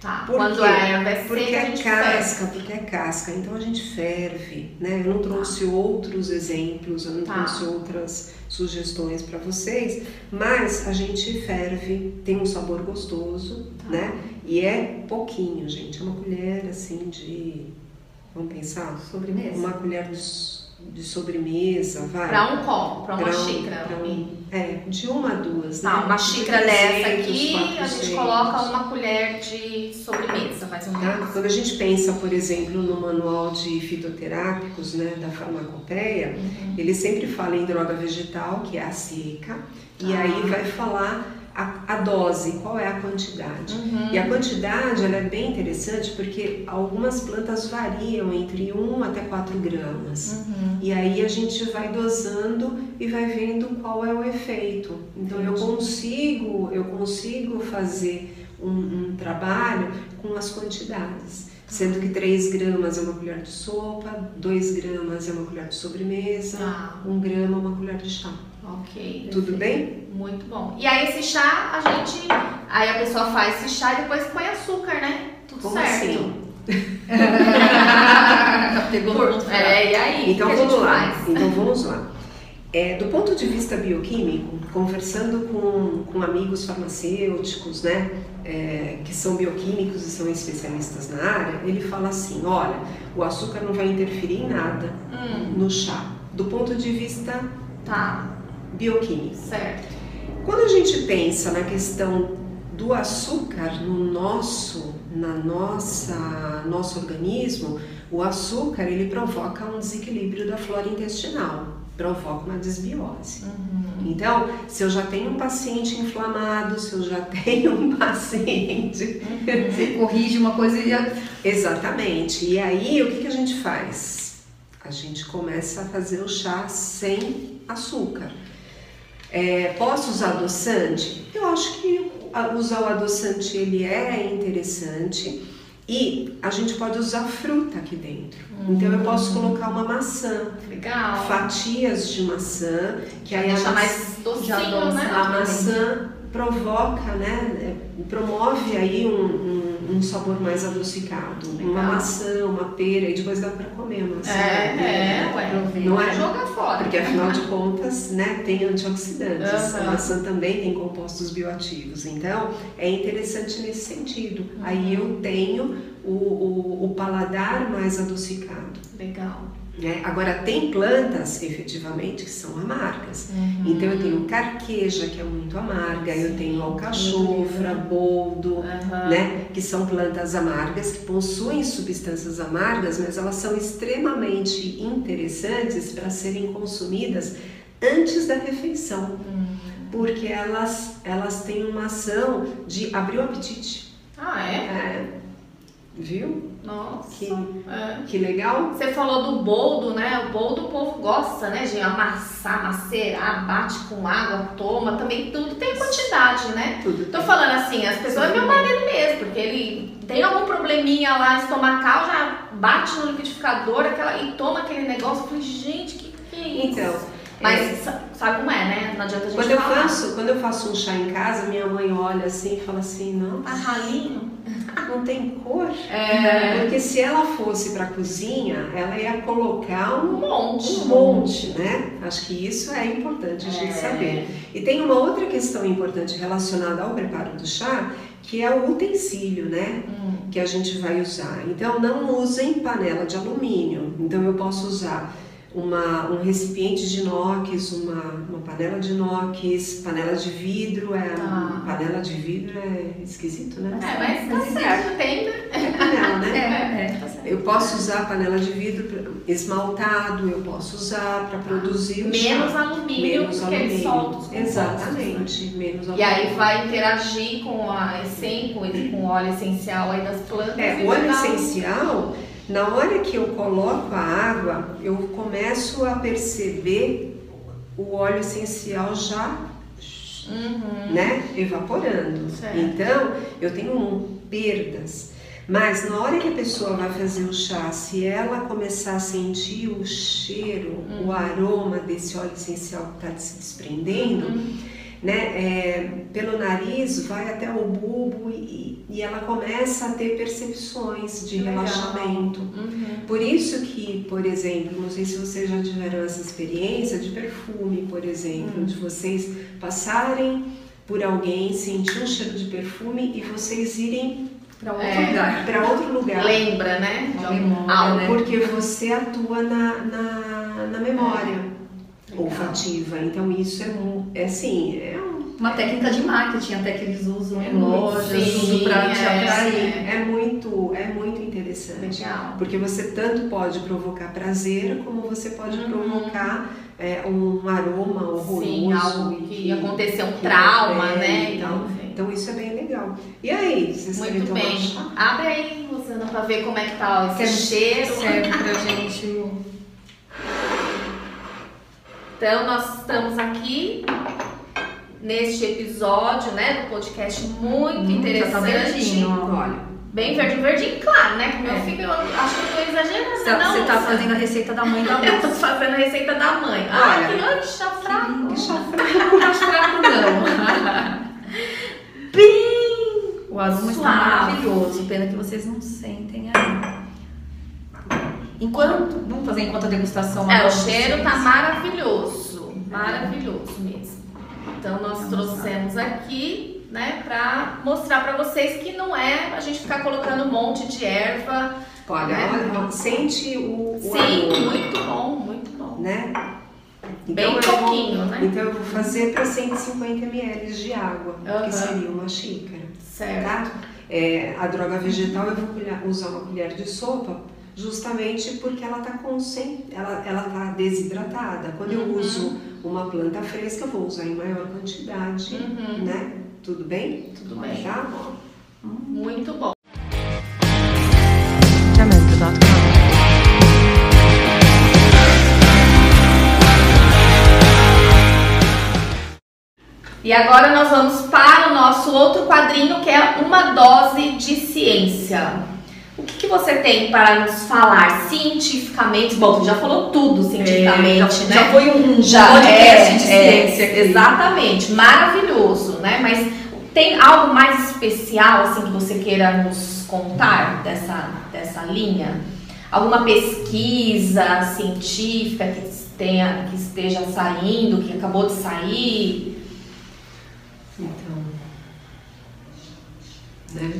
Tá. Por Quando quê? a é Porque seca, a é casca, porque é casca. Então a gente ferve, né? Eu não trouxe outros exemplos, eu não Tá. trouxe outras sugestões para vocês, mas a gente ferve, tem um sabor gostoso, Tá. né? E é pouquinho, gente. É uma colher assim de. Vamos pensar? Sobremesa. Uma colher de, de sobremesa, vai. Pra um copo, pra uma Pra um- xícara. pra um- É, de uma a duas, Tá, né? uma xícara 300, dessa aqui, a gente 400. coloca uma colher de sobremesa, mais ou Tá? Quando a gente pensa, por exemplo, no manual de fitoterápicos né, da farmacopeia, Uhum. ele sempre fala em droga vegetal, que é a seca, e Ah. aí vai falar a, a dose, qual é a quantidade. Uhum. E a quantidade ela é bem interessante porque algumas plantas variam entre 1 até 4 gramas. Uhum. E aí a gente vai dosando e vai vendo qual é o efeito. Então eu consigo, eu consigo fazer um, um trabalho com as quantidades. Sendo que 3 gramas é uma colher de sopa, 2 gramas é uma colher de sobremesa, Tá. 1 grama é uma colher de chá. Ok. Tudo bem? Muito bom. E aí esse chá, a gente. Aí a pessoa faz esse chá e depois põe açúcar, né? Tudo Como certo. assim? Pegou Por- no é, e aí? Então vamos lá. faz? Então vamos lá. É, do ponto de vista bioquímico, conversando com, com amigos farmacêuticos, né, é, que são bioquímicos e são especialistas na área, ele fala assim: olha, o açúcar não vai interferir em nada Hum, no chá, do ponto de vista tá, bioquímico. certo. Quando a gente pensa na questão do açúcar no nosso, na nossa, nosso organismo, o açúcar ele provoca um desequilíbrio da flora intestinal, provoca uma desbiose. Então, se eu já tenho um paciente inflamado, se eu já tenho um paciente Você corrige uma coisa e já... Exatamente. E aí, o que, que a gente faz? A gente começa a fazer o chá sem açúcar. É, posso usar adoçante? Eu acho que usar o adoçante ele é interessante e a gente pode usar fruta aqui dentro. Então eu posso colocar uma maçã, Legal. fatias de maçã, que aí a maçã- mais docinho, né? a maçã provoca, né, é, promove aí um, um, um sabor mais adocicado. Uma Legal. maçã, uma pera, e depois dá para comer a maçã. É, né? é, ué. Não é? Joga fora. Porque afinal de contas, né, tem antioxidantes. A Aham. maçã também tem compostos bioativos. Então, é interessante nesse sentido. Aí eu tenho o, o, o paladar mais adocicado. Legal. Né? Agora, tem plantas, efetivamente, que são amargas. Uhum. Então eu tenho carqueja, que é muito amarga, eu tenho alcachofra, boldo, Aham. né? Que são plantas amargas, que possuem substâncias amargas, mas elas são extremamente interessantes para serem consumidas antes da refeição. Porque elas, elas têm uma ação de abrir o apetite. Ah, é? É, viu? Nossa. Que, É. que legal. Você falou do boldo, né? O boldo o povo gosta, né? De amassar, macerar, bate com água, toma. Também tudo tem quantidade, né? Tudo Tô falando assim, as pessoas, meu marido mesmo, porque ele tem algum probleminha lá estomacal, já bate no liquidificador aquela, e toma aquele negócio. Eu falei, gente, que que é isso? Então, Mas sa- sabe como é, né? Não adianta a gente Quando eu, falar. faço, quando eu faço um chá em casa, minha mãe olha assim e fala assim, não, Tá ralinho? não tem cor. É. Porque se ela fosse para cozinha, ela ia colocar Um um, monte. um monte, né? Acho que isso é importante a gente É. saber. E tem uma outra questão importante relacionada ao preparo do chá, que é o utensílio, né? Hum. Que a gente vai usar. Então, não usem panela de alumínio. Então, eu posso usar uma, um recipiente de inox, uma, uma panela de inox, panela de vidro. É, Tá. Panela de vidro é esquisito, né? É, mas tá certo, tem. É panela, né? É, é. Tá certo. Eu posso usar panela de vidro esmaltado, eu posso usar para produzir o Menos alumínio, Menos porque ele alumínio. solta os compostos, né? Exatamente, menos alumínio. E aí vai interagir com a essência, com, com o óleo essencial aí das plantas. É, o óleo um- essencial, na hora que eu coloco a água, eu começo a perceber o óleo essencial já Uhum. né, evaporando. Certo. Então, eu tenho um, perdas. Mas na hora que a pessoa vai fazer o chá, se ela começar a sentir o cheiro, Uhum. o aroma desse óleo essencial que está se desprendendo, Uhum. Né, é, pelo nariz vai até o bulbo e, e ela começa a ter percepções de Legal. relaxamento. Uhum. Por isso que, por exemplo, não sei se vocês já tiveram essa experiência de perfume, por exemplo, Hum. de vocês passarem por alguém, sentir um cheiro de perfume e vocês irem Pra outro É. para outro lugar. Lembra, né? De memória, algo. né? Porque você atua na, na, na memória Legal. Olfativa. Então isso é, é assim, é, um- Uma técnica de marketing até que eles usam É em lojas, sim, pra te é, atrair. é muito, é muito interessante. Legal. Porque você tanto pode provocar prazer, como você pode Uhum. provocar é, um aroma horroroso Sim, algo que se acontecer um trauma, é, né? Então, então isso é bem legal. E aí, vocês Muito bem. Abre aí, Rosana, pra ver como é que tá esse cheiro. Serve pra gente o... Então, nós estamos aqui neste episódio, né, do podcast muito Hum, já interessante. tá verdinho. Olha, Bem verdinho, verdinho, claro, né? Que meu É. filho, eu acho que eu tô exagerando, Você não. você tá fazendo a receita da mãe da Eu tô fazendo a receita da mãe. Ai, Olha. que olha que chá fraco. que chá Não. Bem O aroma está maravilhoso. Pena que vocês não sentem aí. Enquanto. Vamos fazer enquanto a degustação. É, o cheiro tá maravilhoso. Maravilhoso mesmo. Então nós Vamos trouxemos aqui, né, pra mostrar pra vocês que não é a gente ficar colocando um monte de erva. olha, É. olha, ó, sente o, o Sim, aroma, muito bom, muito bom. né? Bem eu vou- pouquinho, né? Então eu vou fazer para 150 ml de água, Aham. que seria uma xícara, Certo. tá? É, a droga vegetal eu vou usar uma colher de sopa justamente porque ela tá concent... ela, ela tá desidratada. Quando eu Uhum. uso uma planta fresca, eu vou usar em maior quantidade, Uhum. né? Tudo bem? Tudo bem. Tá? Muito bom. E agora nós vamos para o nosso outro quadrinho que é uma dose de ciência. O que, que você tem para nos falar cientificamente? Bom, você já falou tudo cientificamente, É, já, né? já foi um Já podcast é, de é, ciência aqui. Exatamente, maravilhoso, né? Mas tem algo mais especial assim que você queira nos contar dessa, dessa linha? Alguma pesquisa científica que tenha que esteja saindo, que acabou de sair? Então. Né?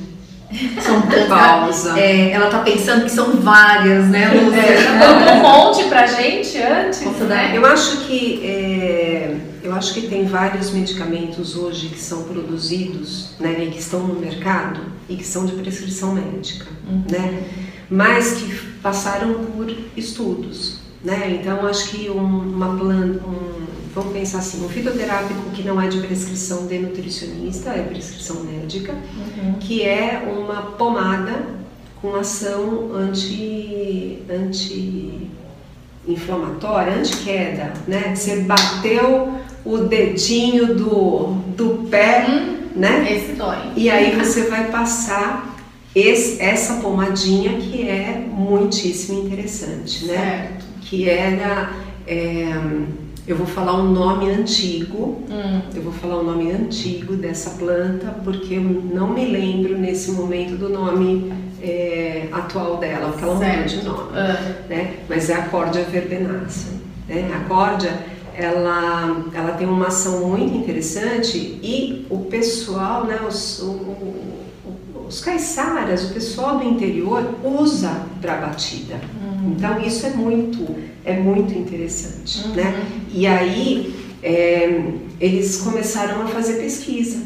São tantas. Pausa. É, ela tá pensando que são várias, né, Lúcia? Já contou um monte pra gente antes, né? Eu acho que é, eu acho que tem vários medicamentos hoje que são produzidos, né, e que estão no mercado e que são de prescrição médica, né, mas que passaram por estudos, né. Então acho que um, uma planta, um, vamos pensar assim, um fitoterápico que não é de prescrição de nutricionista, é prescrição médica, que é uma pomada com ação anti anti inflamatória, anti-queda, né? Você bateu o dedinho do, do pé, né? Esse dói. E aí você vai passar esse- essa pomadinha que é muitíssimo interessante, né? Certo. Que era, é, eu vou falar um nome antigo, Hum. eu vou falar o nome antigo dessa planta porque eu não me lembro nesse momento do nome é, atual dela, porque ela mudou de nome Ah, né? Mas é a Cordia verbenácea. Né? A Cordia, ela, ela tem uma ação muito interessante e o pessoal, né, os, o- os caiçaras, o pessoal do interior usa para batida. Então isso é muito, é muito interessante, né? E aí é, eles começaram a fazer pesquisa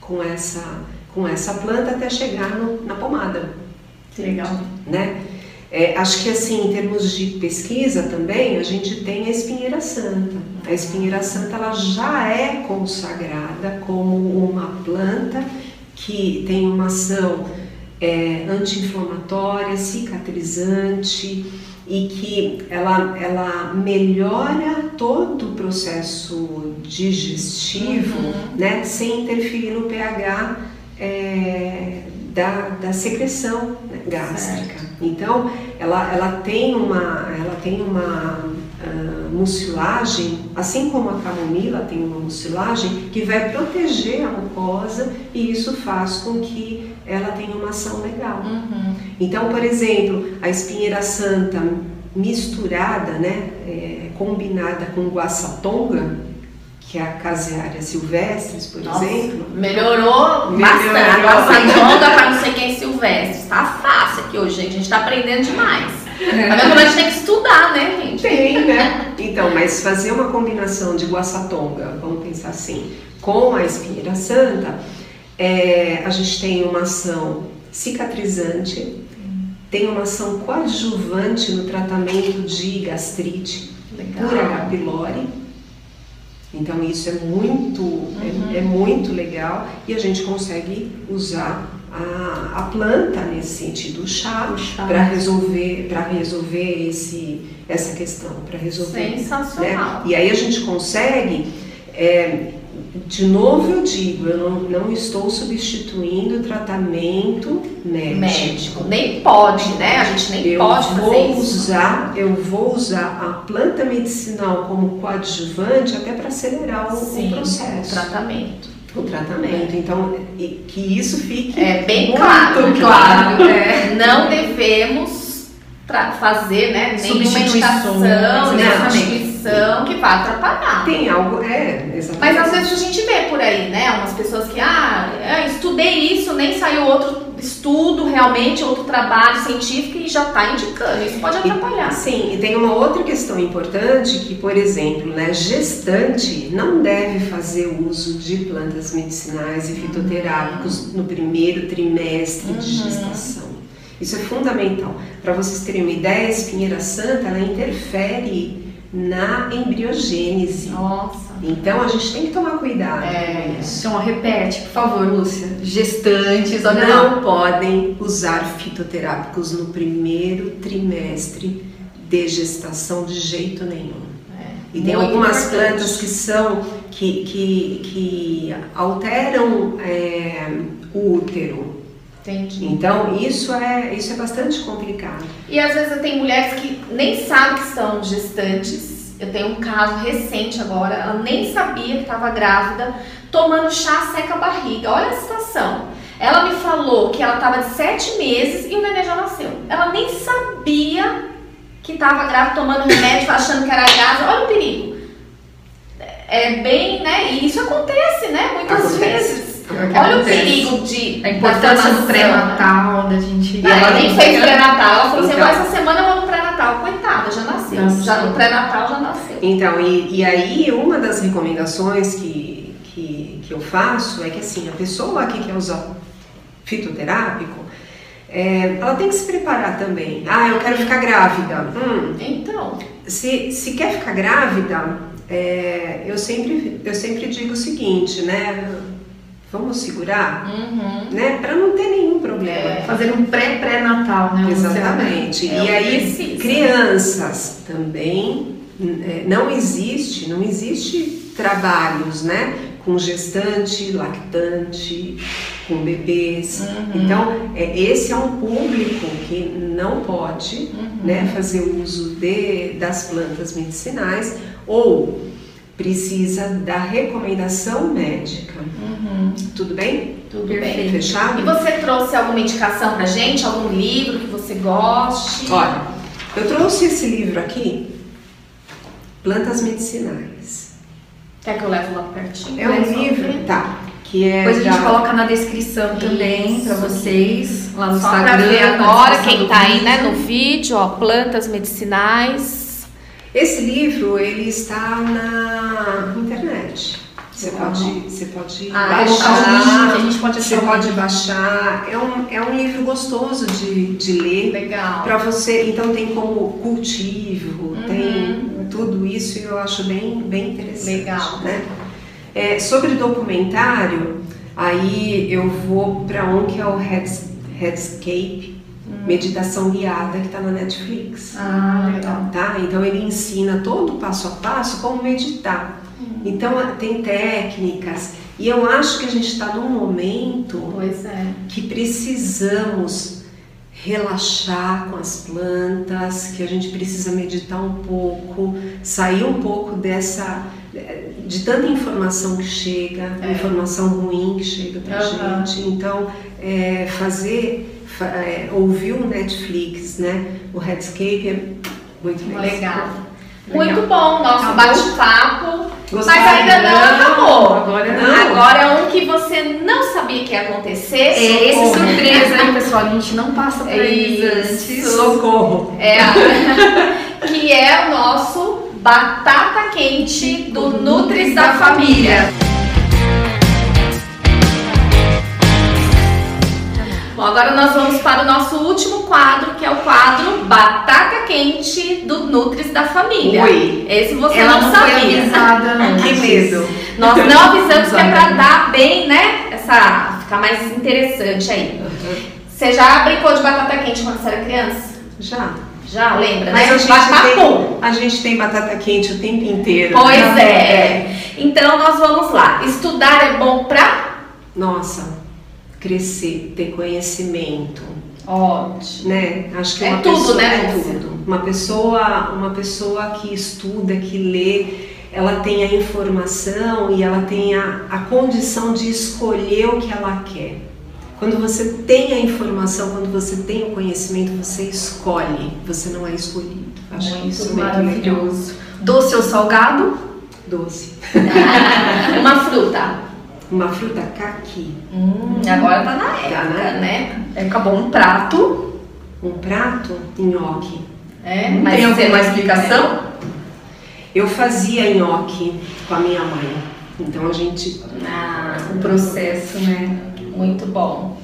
com essa, com essa planta até chegar no- na pomada que legal. né? É, acho que assim, em termos de pesquisa também, a gente tem a espinheira santa. A espinheira santa ela já é consagrada como uma planta que tem uma ação é, anti-inflamatória, cicatrizante e que ela, ela melhora todo o processo digestivo, né, sem interferir no pH é, da, da secreção né, gástrica. Então, ela, ela tem uma, ela tem uma ah, mucilagem, assim como a camomila tem uma mucilagem, que vai proteger a mucosa e isso faz com que ela tenha uma ação legal. Uhum. Então, por exemplo, a espinheira santa misturada, né, é, combinada com guaçatonga, que é a caseária silvestres, por Nossa, exemplo, melhorou, Melhorou. bastante. Nossa longa pra não sei quem Silvestre. Tá fácil aqui hoje, gente. A gente tá aprendendo demais. Tá vendo como a gente tem que estudar, né, gente? Tem, né? Então, mas fazer uma combinação de guaçatonga, vamos pensar assim, com a espinheira santa, é, a gente tem uma ação cicatrizante, tem uma ação coadjuvante no tratamento de gastrite H. pylori, Então isso é muito, é, é muito legal e a gente consegue usar a, a planta nesse sentido, o chá, chá. para resolver, para resolver esse, essa questão, para resolver. né? Sensacional. E aí a gente consegue, é, de novo eu digo, eu não, não estou substituindo o tratamento médico. Médico. Nem pode, né? A gente nem Eu pode fazer vou isso. usar, eu vou usar a planta medicinal como coadjuvante até para acelerar o, o Sim, o processo, tratamento. O tratamento. Então, que isso fique É bem claro, claro. claro. É, não devemos fazer, né, nenhuma medicação, nenhuma substituição que vá atrapalhar. Tem algo, é, exatamente. Mas às vezes a gente vê por aí, né? Umas pessoas que, ah, estudei isso, nem saiu outro estudo realmente, outro trabalho científico e já está indicando. Isso pode atrapalhar. Sim, e tem uma outra questão importante que, por exemplo, né, gestante não deve fazer uso de plantas medicinais e fitoterápicos no primeiro trimestre de gestação. Isso é fundamental. Para vocês terem uma ideia, a espinheira santa ela interfere na embriogênese. Nossa. Então a gente tem que tomar cuidado É. Então, repete, por favor, Lúcia. Gestantes, lá. Não podem usar fitoterápicos no primeiro trimestre de gestação de jeito nenhum. E tem algumas importante. plantas que são que, que, que alteram é, o útero. Entendi. Então isso é isso é bastante complicado. E às vezes tem mulheres que nem sabem que estão gestantes. Eu tenho um caso recente agora, ela nem sabia que estava grávida, tomando chá seca a barriga. Olha a situação. Ela me falou que ela estava de sete meses e o neném já nasceu. Ela nem sabia que estava grávida, tomando remédio, achando que era gás. Olha o perigo. É bem, né? E isso acontece, né? Muitas Acontece. vezes. Que Olha o acontece. perigo de A importância da do pré-natal, da gente. não, ela nem fez pré-natal. Ela falou assim: Então. "Agora essa semana eu vou no pré-natal. Coitada, já nasceu. Nasceu. Já no pré-natal já nasceu. Então, e, e aí uma das recomendações que, que, que eu faço é que assim, a pessoa que quer usar fitoterápico, é, ela tem que se preparar também. Ah, eu quero ficar grávida. Hum, Então, se, se quer ficar grávida, é, eu, sempre, eu sempre digo o seguinte, né? Vamos segurar, uhum. né? Para não ter nenhum problema. É. Fazer um pré-pré-natal, né? Exatamente. É e aí, precisa. crianças também, não existe, não existe trabalhos, né? Com gestante, lactante, com bebês. Uhum. Então, é, esse é um público que não pode Uhum. né, fazer uso de, das plantas medicinais ou precisa da recomendação médica. Uhum. Tudo bem? Tudo Perfeito. bem. Fechado? E você trouxe alguma indicação pra gente? Algum livro que você goste? Olha, eu trouxe esse livro aqui, Plantas Medicinais. Quer que eu leve lá pertinho? É um livro, tá, que é Depois a gente da- coloca na descrição também pra vocês, lá no Só Instagram. ver agora, quem tá aí, né, no vídeo, ó, plantas medicinais. Esse livro, ele está na internet. Você Legal. pode, você pode Ah, link, a gente pode Você pode baixar. É um, é um livro gostoso de, de ler. Legal. Para você, então tem como cultivo, Uhum. tem tudo isso e eu acho bem, bem interessante. Legal. Né? É, sobre documentário, aí eu vou para um que é o Heads, Headscape, Meditação Guiada, que está na Netflix. Ah, legal. Tá? Então ele ensina todo o passo a passo como meditar. Então tem técnicas e eu acho que a gente está num momento é. que precisamos relaxar com as plantas, que a gente precisa meditar um pouco, sair um pouco dessa de tanta informação que chega, É. informação ruim que chega pra Aham. gente. Então, é, fazer, fa- é, ouvir o Netflix, né? O Headscape é muito legal. Legal. Muito bom nosso Acabou? bate-papo. Mas ainda não acabou. Agora Não. Agora é um que você não sabia que ia acontecer. É esse Socorro. surpresa aí, pessoal. A gente não passa pra eles Isso. antes. Socorro! É que é o nosso batata quente do Nutris da Família. Bom, agora nós vamos para o nosso último quadro, que é o quadro Batata Quente do Nutris da Família. Oi. Esse você Ela não, não foi sabia. avisada, Que antes. medo. Nós não avisamos que é Exato. dar bem, né? Essa, ficar mais interessante aí. Você já brincou de batata quente quando você era criança? Já. Já, lembra, Mas né? a gente, Batapum. tem, a gente tem batata quente o tempo inteiro. Pois né? é. Então nós vamos lá. Estudar é bom pra? Nossa, crescer, ter conhecimento, Ótimo. né? Acho que É uma tudo, pessoa, né, é tudo. Uma pessoa, uma pessoa que estuda, que lê, ela tem a informação e ela tem a, a condição de escolher o que ela quer. Quando você tem a informação, quando você tem o conhecimento, você escolhe, você não é escolhido. Acho que isso é muito legal. maravilhoso. Doce ou salgado? Doce. Uma fruta. Uma fruta caqui. Hum, agora tá na Tá, época, né? né? É acabou um prato. Um prato, nhoque. É, Tem alguma explicação? Eu fazia nhoque com a minha mãe. Então a gente. Ah, O processo, né? muito bom.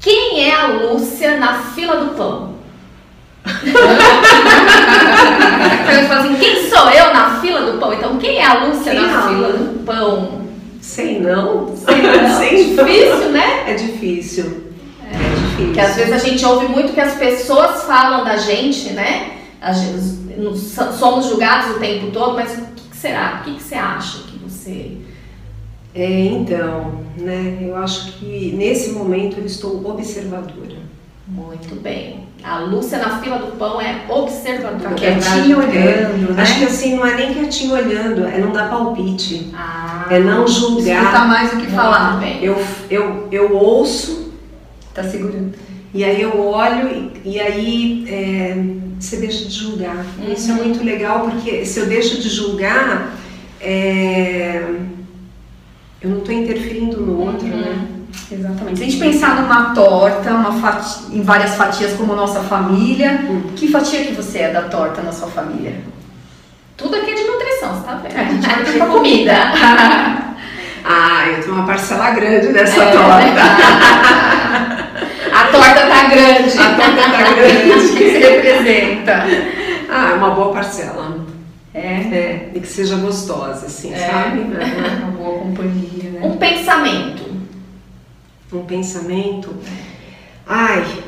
Quem é a Lúcia na fila do pão? Você fala assim, quem sou eu na fila do pão? Então, quem é a Lúcia Quem na é fila do pão? Sei não. Sei não. Sei não. Difícil, né? É difícil. É, difícil. Porque às vezes a gente ouve muito que as pessoas falam da gente, né? A gente- somos julgados o tempo todo, mas o que, que será? O que, que você acha que você. É, então, né? Eu acho que nesse momento eu estou observadora. Muito bem. A Lúcia na fila do pão é observadora. Tá quietinha olhando, né? Acho que assim, não é nem quietinho olhando, é não dar palpite. Ah, É não Escutar julgar. mais do que falar. bem. Eu, eu, eu ouço Tá segurando. E aí eu olho e, e aí é, você deixa de julgar. Isso é muito legal porque se eu deixo de julgar, é, eu não estou interferindo no outro, né? Exatamente. Se a gente pensar numa torta, uma fati- em várias fatias como nossa família, Hum. que fatia que você é da torta na sua família? Tudo aqui é de nutrição, você tá vendo? É, a gente vai pra comida. Ah, eu tenho uma parcela grande dessa É. torta. A torta tá grande. A torta tá O que grande. você representa? Ah, é uma boa parcela. É, É, e que seja gostosa, assim, É. sabe? Uhum. uma boa companhia, né? Um pensamento. Um pensamento. Ai,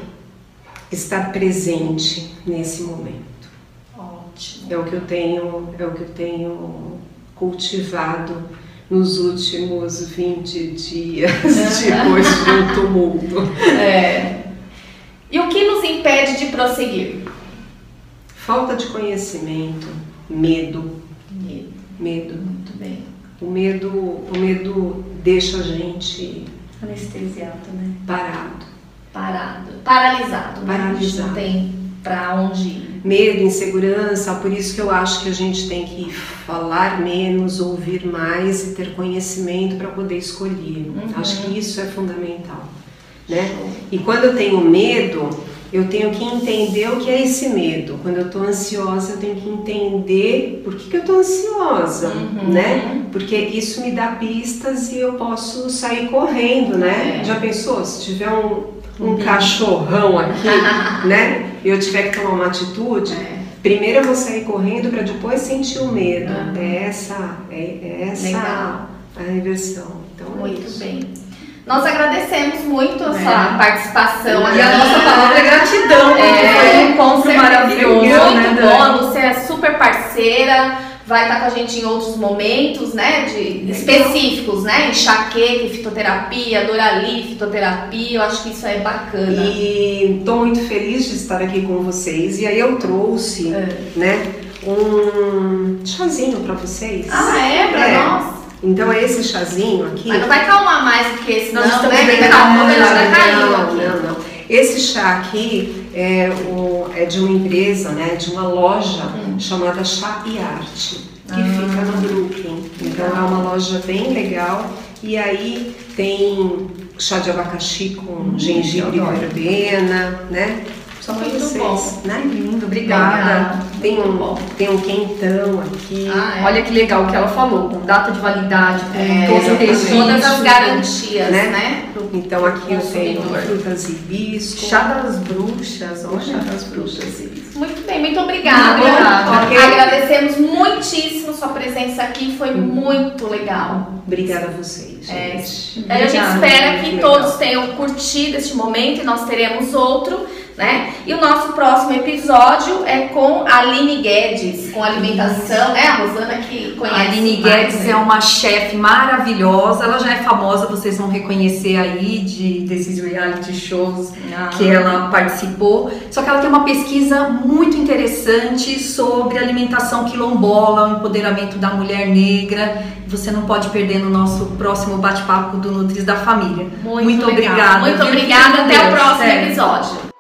estar presente nesse momento. Ótimo. É o que eu tenho, é o que eu tenho cultivado nos últimos 20 dias depois de um tumulto. É. E o que nos impede de prosseguir? Falta de conhecimento, medo, Medo. medo. Muito bem. O medo, o medo deixa a gente Anestesiado, né? parado. Parado. Paralisado. né? Paralisado. não tem pra onde ir. Medo, insegurança, por isso que eu acho que a gente tem que falar menos, ouvir mais e ter conhecimento para poder escolher. Uhum. Acho que isso é fundamental, né? E quando eu tenho medo, eu tenho que entender o que é esse medo. Quando eu estou ansiosa, eu tenho que entender por que, que eu estou ansiosa, Uhum. né? Porque isso me dá pistas e eu posso sair correndo, né? É. Já pensou? Se tiver um, um cachorrão aqui, né? E eu tiver que tomar uma atitude, É. primeiro eu vou sair correndo para depois sentir o medo. Uhum. É essa, é, é essa Legal. a inversão. Então é Muito bem. Nós agradecemos muito a É. sua participação E a nossa palavra é gratidão, porque É, foi um encontro certeza. maravilhoso, Muito né, bom, Lúcia é super parceira, vai estar com a gente em outros momentos, né, de específicos, né, enxaqueca, fitoterapia, Dorali, fitoterapia, eu acho que isso é bacana. E estou muito feliz de estar aqui com vocês. E aí eu trouxe, É. né, um chazinho para vocês. Ah, é? Pra É. nós? Então é esse chazinho aqui. Mas não vai calmar mais do que esse, não, estamos né? bem Daqui a pouco calmos, ele já caiu não, aqui. não, não. Esse chá aqui é, o- é de uma empresa, né, de uma loja Hum. chamada Chá e Arte, que Ah. fica no Brooklyn. Então é uma loja bem legal. E aí tem chá de abacaxi com gengibre e Hum, verbena, né? Só Muito vocês, bom. né? Lindo, obrigada. Tem um, bom. tem um quentão aqui. Ah, é. Olha que legal o que ela falou, com data de validade, com É. Todas as garantias, Né? né? Então aqui eu tenho frutas e hibisco. Chá das bruxas, Chá olha. das bruxas e hibisco. Muito bem, muito obrigada. Obrigada. Ok. Agradecemos muitíssimo sua presença aqui, foi muito legal. Obrigada a vocês, É, gente. A gente Obrigada, espera que legal. todos tenham curtido este momento e nós teremos outro, né? E o nosso próximo episódio é com a Aline Guedes, com alimentação, né? A Rosana que A conhece. Aline mais, Guedes né? é uma chefe maravilhosa, ela já é famosa, vocês vão reconhecer aí de desses reality shows Ah. que ela participou. Só que ela tem uma pesquisa muito interessante sobre alimentação quilombola, o empoderamento da mulher negra. Você não pode perder no nosso próximo bate-papo do Nutris da Família. Muito, Muito obrigada, Muito obrigada. Até o próximo É. episódio.